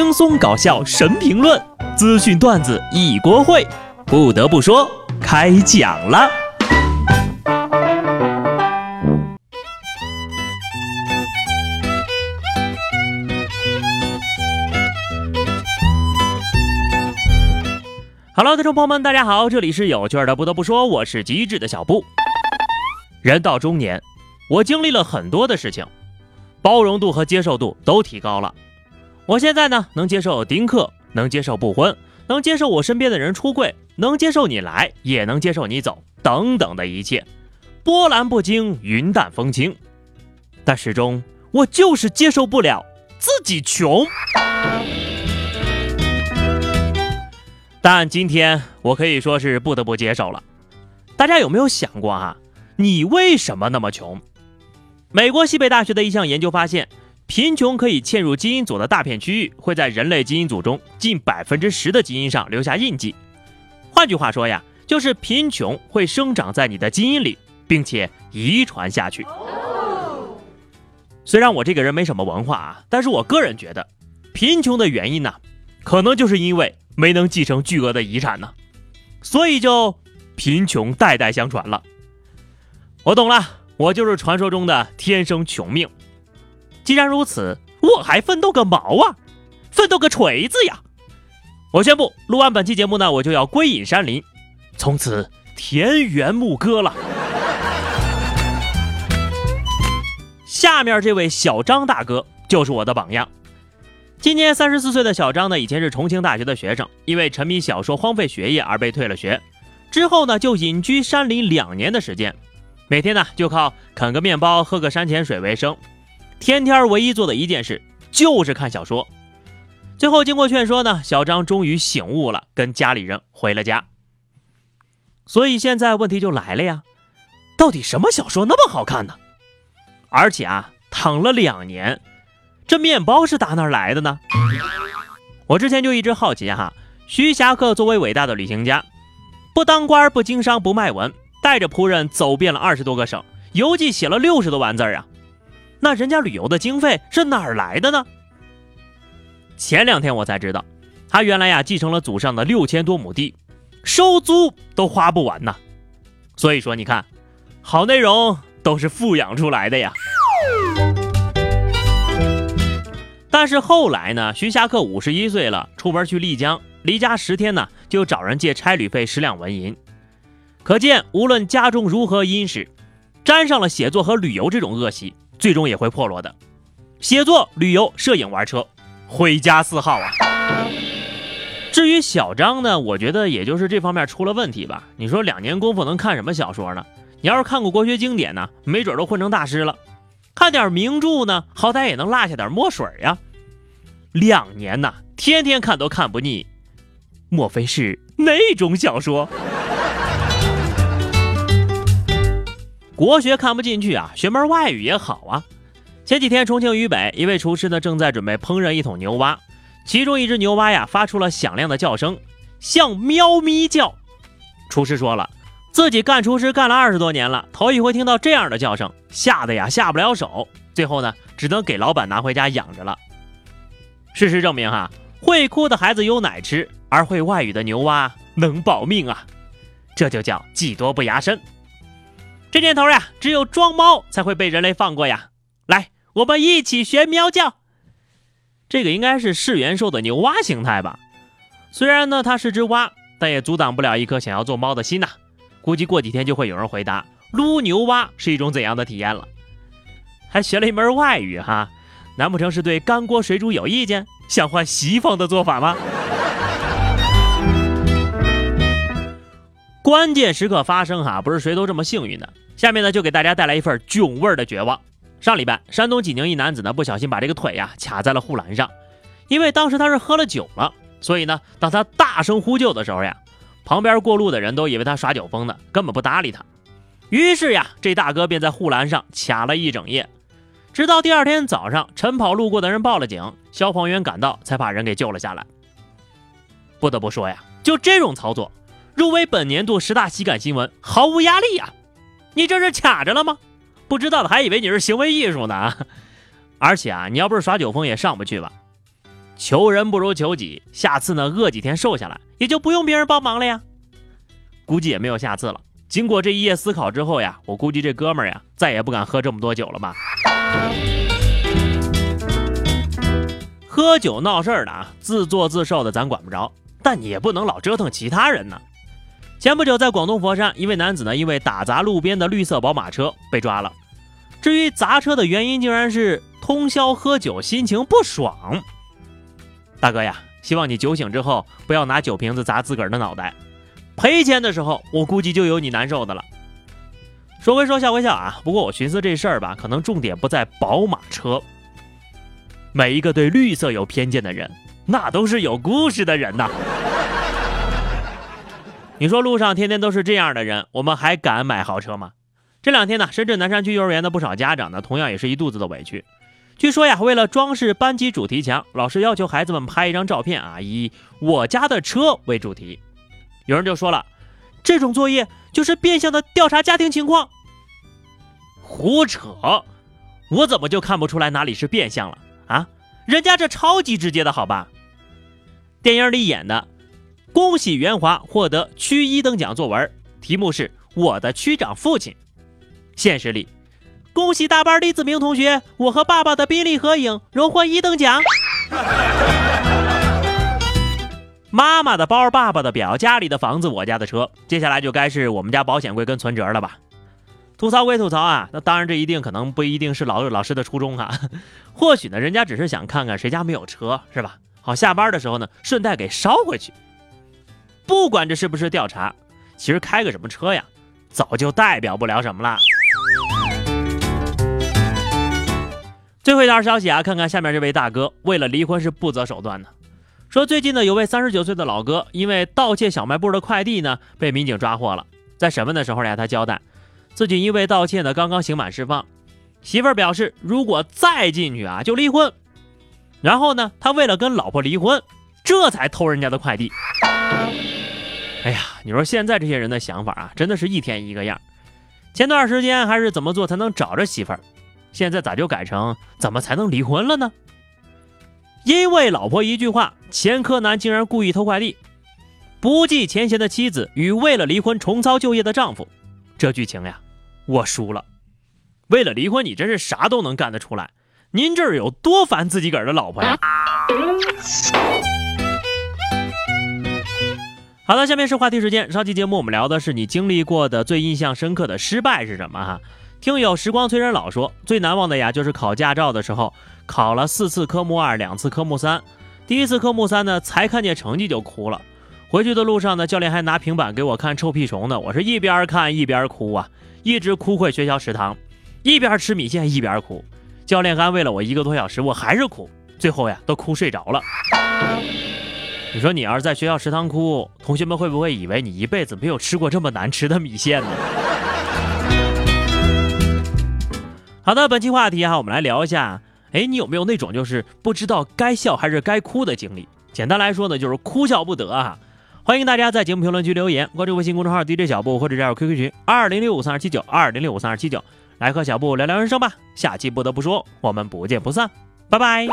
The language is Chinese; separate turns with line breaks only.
轻松搞笑神评论，资讯段子一锅烩。不得不说，开讲了。Hello，听众朋友们，大家好，这里是有趣的。不得不说，我是机智的小布。人到中年，我经历了很多的事情，包容度和接受度都提高了。我现在呢，能接受丁克，能接受不婚，能接受我身边的人出柜，能接受你来，也能接受你走，等等的一切，波澜不惊，云淡风轻。但始终，我就是接受不了自己穷。但今天我可以说是不得不接受了。大家有没有想过啊？你为什么那么穷？美国西北大学的一项研究发现。贫穷可以嵌入基因组的大片区域，会在人类基因组中近百分之十的基因上留下印记。换句话说呀，就是贫穷会生长在你的基因里，并且遗传下去。虽然我这个人没什么文化啊，但是我个人觉得，贫穷的原因呢，可能就是因为没能继承巨额的遗产呢，所以就贫穷代代相传了。我懂了，我就是传说中的天生穷命。既然如此，我还奋斗个毛啊！奋斗个锤子呀！我宣布，录完本期节目呢，我就要归隐山林，从此田园牧歌了。下面这位小张大哥就是我的榜样。今年三十四岁的小张呢，以前是重庆大学的学生，因为沉迷小说荒废学业而被退了学。之后呢，就隐居山林两年的时间，每天呢就靠啃个面包、喝个山泉水为生。天天唯一做的一件事就是看小说。最后经过劝说呢，小张终于醒悟了，跟家里人回了家。所以现在问题就来了呀，到底什么小说那么好看呢？而且啊，躺了两年，这面包是打哪来的呢？我之前就一直好奇哈，徐霞客作为伟大的旅行家，不当官不经商不卖文，带着仆人走遍了二十多个省，游记写了六十多万字啊。那人家旅游的经费是哪儿来的呢？前两天我才知道，他原来呀继承了祖上的六千多亩地，收租都花不完呐。所以说，你看，好内容都是富养出来的呀。但是后来呢，徐霞客五十一岁了，出门去丽江，离家十天呢，就找人借差旅费十两纹银。可见，无论家中如何殷实，沾上了写作和旅游这种恶习。最终也会破落的。写作、旅游、摄影、玩车，毁家四号啊！至于小张呢，我觉得也就是这方面出了问题吧。你说两年功夫能看什么小说呢？你要是看过国学经典呢，没准都混成大师了。看点名著呢，好歹也能落下点墨水呀。两年呐，天天看都看不腻，莫非是那种小说？国学看不进去啊，学门外语也好啊。前几天重庆渝北一位厨师呢，正在准备烹饪一桶牛蛙，其中一只牛蛙呀发出了响亮的叫声，像喵咪叫。厨师说了，自己干厨师干了二十多年了，头一回听到这样的叫声，吓得呀下不了手。最后呢，只能给老板拿回家养着了。事实证明哈，会哭的孩子有奶吃，而会外语的牛蛙能保命啊，这就叫技多不压身。这年头呀，只有装猫才会被人类放过呀！来，我们一起学喵叫。这个应该是噬元兽的牛蛙形态吧？虽然呢它是只蛙，但也阻挡不了一颗想要做猫的心呐。估计过几天就会有人回答：撸牛蛙是一种怎样的体验了？还学了一门外语哈？难不成是对干锅水煮有意见，想换西方的做法吗？关键时刻发生哈，不是谁都这么幸运的。下面呢，就给大家带来一份囧味的绝望。上礼拜，山东济宁一男子呢，不小心把这个腿呀卡在了护栏上，因为当时他是喝了酒了，所以呢，当他大声呼救的时候呀，旁边过路的人都以为他耍酒疯呢，根本不搭理他。于是呀，这大哥便在护栏上卡了一整夜，直到第二天早上，晨跑路过的人报了警，消防员赶到才把人给救了下来。不得不说呀，就这种操作。入围本年度十大喜感新闻，毫无压力呀！你这是卡着了吗？不知道的还以为你是行为艺术呢。而且啊，你要不是耍酒疯也上不去吧？求人不如求己，下次呢饿几天瘦下来，也就不用别人帮忙了呀。估计也没有下次了。经过这一夜思考之后呀，我估计这哥们儿呀再也不敢喝这么多酒了吧。喝酒闹事儿的啊，自作自受的咱管不着，但你也不能老折腾其他人呢。前不久在广东佛山，一位男子呢因为打砸路边的绿色宝马车被抓了。至于砸车的原因，竟然是通宵喝酒，心情不爽。大哥呀，希望你酒醒之后不要拿酒瓶子砸自个儿的脑袋。赔钱的时候，我估计就有你难受的了。说归说，笑归笑啊。不过我寻思这事儿吧，可能重点不在宝马车。每一个对绿色有偏见的人，那都是有故事的人呐。你说路上天天都是这样的人，我们还敢买豪车吗？这两天呢，深圳南山区幼儿园的不少家长呢，同样也是一肚子的委屈。据说呀，为了装饰班级主题墙，老师要求孩子们拍一张照片啊，以我家的车为主题。有人就说了，这种作业就是变相的调查家庭情况。胡扯！我怎么就看不出来哪里是变相了啊？人家这超级直接的好吧？电影里演的，恭喜袁华获得区一等奖作文，题目是我的区长父亲。现实里，恭喜大班李子明同学，我和爸爸的宾利合影，荣获一等奖。妈妈的包，爸爸的表，家里的房子，我家的车，接下来就该是我们家保险柜跟存折了吧？吐槽归吐槽啊，那当然这一定可能不一定是老老师的初衷啊，或许呢，人家只是想看看谁家没有车，是吧？好，下班的时候呢，顺带给捎回去。不管这是不是调查，其实开个什么车呀，早就代表不了什么了。最后一条消息啊，看看下面这位大哥，为了离婚是不择手段的。说最近呢，有位三十九岁的老哥，因为盗窃小卖部的快递呢，被民警抓获了。在审问的时候呀，他交代自己因为盗窃呢，刚刚刑满释放。媳妇儿表示，如果再进去啊，就离婚。然后呢，他为了跟老婆离婚，这才偷人家的快递。哎呀，你说现在这些人的想法啊，真的是一天一个样。前段时间还是怎么做才能找着媳妇儿，现在咋就改成怎么才能离婚了呢？因为老婆一句话，前科男竟然故意偷快递，不计前嫌的妻子与为了离婚重操旧业的丈夫，这剧情呀，我输了。为了离婚，你真是啥都能干得出来。您这儿有多烦自己个儿的老婆呀？好的，下面是话题时间。上期节目我们聊的是你经历过的最印象深刻的失败是什么？哈，听友时光催人老说，最难忘的呀，就是考驾照的时候。考了四次科目二，两次科目三。第一次科目三呢，才看见成绩就哭了。回去的路上呢，教练还拿平板给我看臭屁虫呢。我是一边看一边哭啊，一直哭回学校食堂，一边吃米线一边哭。教练安慰了我一个多小时，我还是哭，最后呀，都哭睡着了。你说你要是在学校食堂哭，同学们会不会以为你一辈子没有吃过这么难吃的米线呢？好的，本期话题哈，我们来聊一下。哎，你有没有那种就是不知道该笑还是该哭的经历？简单来说呢，就是哭笑不得啊！欢迎大家在节目评论区留言，关注微信公众号 DJ 小布或者加入 QQ 群二零六五三二七九二零六五三二七九，来和小布聊聊人生吧。下期不得不说，我们不见不散，拜拜。